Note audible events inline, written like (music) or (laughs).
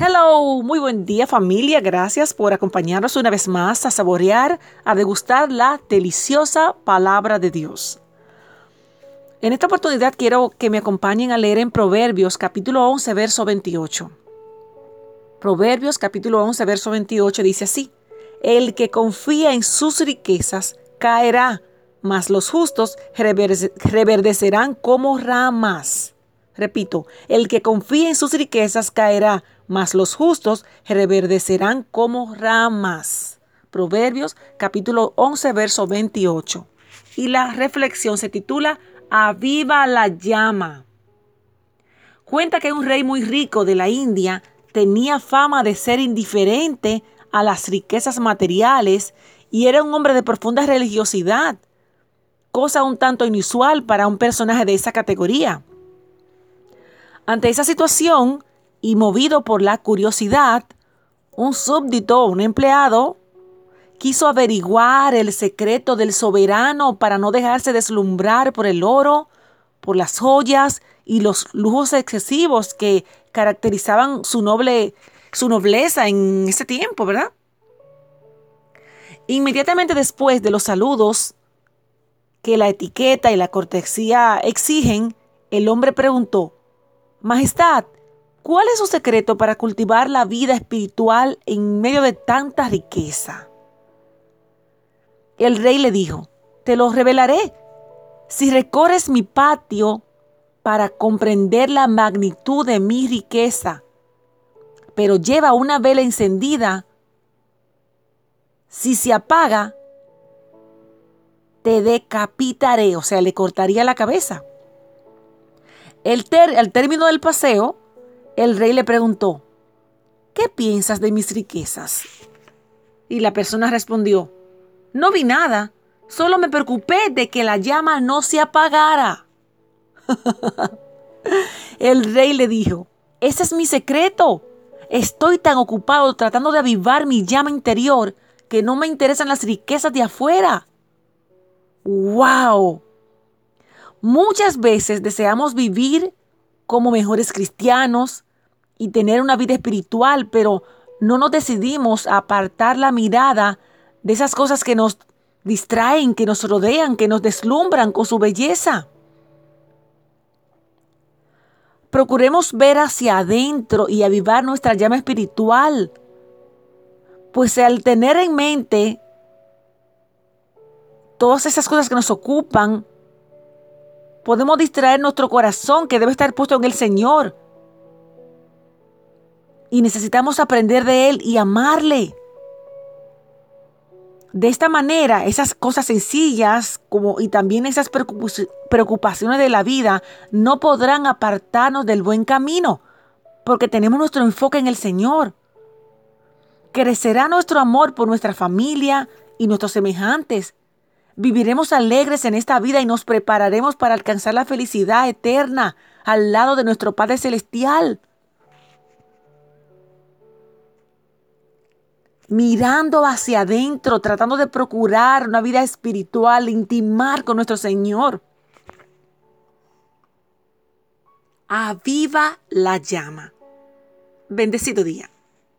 Hello, muy buen día familia, gracias por acompañarnos una vez más a saborear, a degustar la deliciosa palabra de Dios. En esta oportunidad quiero que me acompañen a leer en Proverbios capítulo 11, verso 28. Proverbios capítulo 11, verso 28 dice así, El que confía en sus riquezas caerá, mas los justos reverdecerán como ramas. Repito, el que confía en sus riquezas caerá, mas los justos reverdecerán como ramas. Proverbios capítulo 11, verso 28. Y la reflexión se titula Aviva la llama. Cuenta que un rey muy rico de la India tenía fama de ser indiferente a las riquezas materiales y era un hombre de profunda religiosidad, cosa un tanto inusual para un personaje de esa categoría. Ante esa situación, y movido por la curiosidad, un súbdito, un empleado, quiso averiguar el secreto del soberano para no dejarse deslumbrar por el oro, por las joyas y los lujos excesivos que caracterizaban su noble su nobleza en ese tiempo, ¿verdad? Inmediatamente después de los saludos que la etiqueta y la cortesía exigen, el hombre preguntó, Majestad, ¿cuál es su secreto para cultivar la vida espiritual en medio de tanta riqueza? El rey le dijo, te lo revelaré. Si recorres mi patio para comprender la magnitud de mi riqueza, pero lleva una vela encendida, si se apaga, te decapitaré, o sea, le cortaría la cabeza. El al término del paseo, el rey le preguntó, ¿qué piensas de mis riquezas? Y la persona respondió, no vi nada, solo me preocupé de que la llama no se apagara. (laughs) el rey le dijo, ese es mi secreto. Estoy tan ocupado tratando de avivar mi llama interior que no me interesan las riquezas de afuera. ¡Wow! Muchas veces deseamos vivir como mejores cristianos y tener una vida espiritual, pero no nos decidimos a apartar la mirada de esas cosas que nos distraen, que nos rodean, que nos deslumbran con su belleza. Procuremos ver hacia adentro y avivar nuestra llama espiritual, pues al tener en mente todas esas cosas que nos ocupan, podemos distraer nuestro corazón que debe estar puesto en el Señor. Y necesitamos aprender de Él y amarle. De esta manera, esas cosas sencillas como, y también esas preocupaciones de la vida no podrán apartarnos del buen camino, porque tenemos nuestro enfoque en el Señor. Crecerá nuestro amor por nuestra familia y nuestros semejantes Viviremos alegres en esta vida y nos prepararemos para alcanzar la felicidad eterna al lado de nuestro Padre Celestial. Mirando hacia adentro, tratando de procurar una vida espiritual, intimar con nuestro Señor. Aviva la llama. Bendecido día.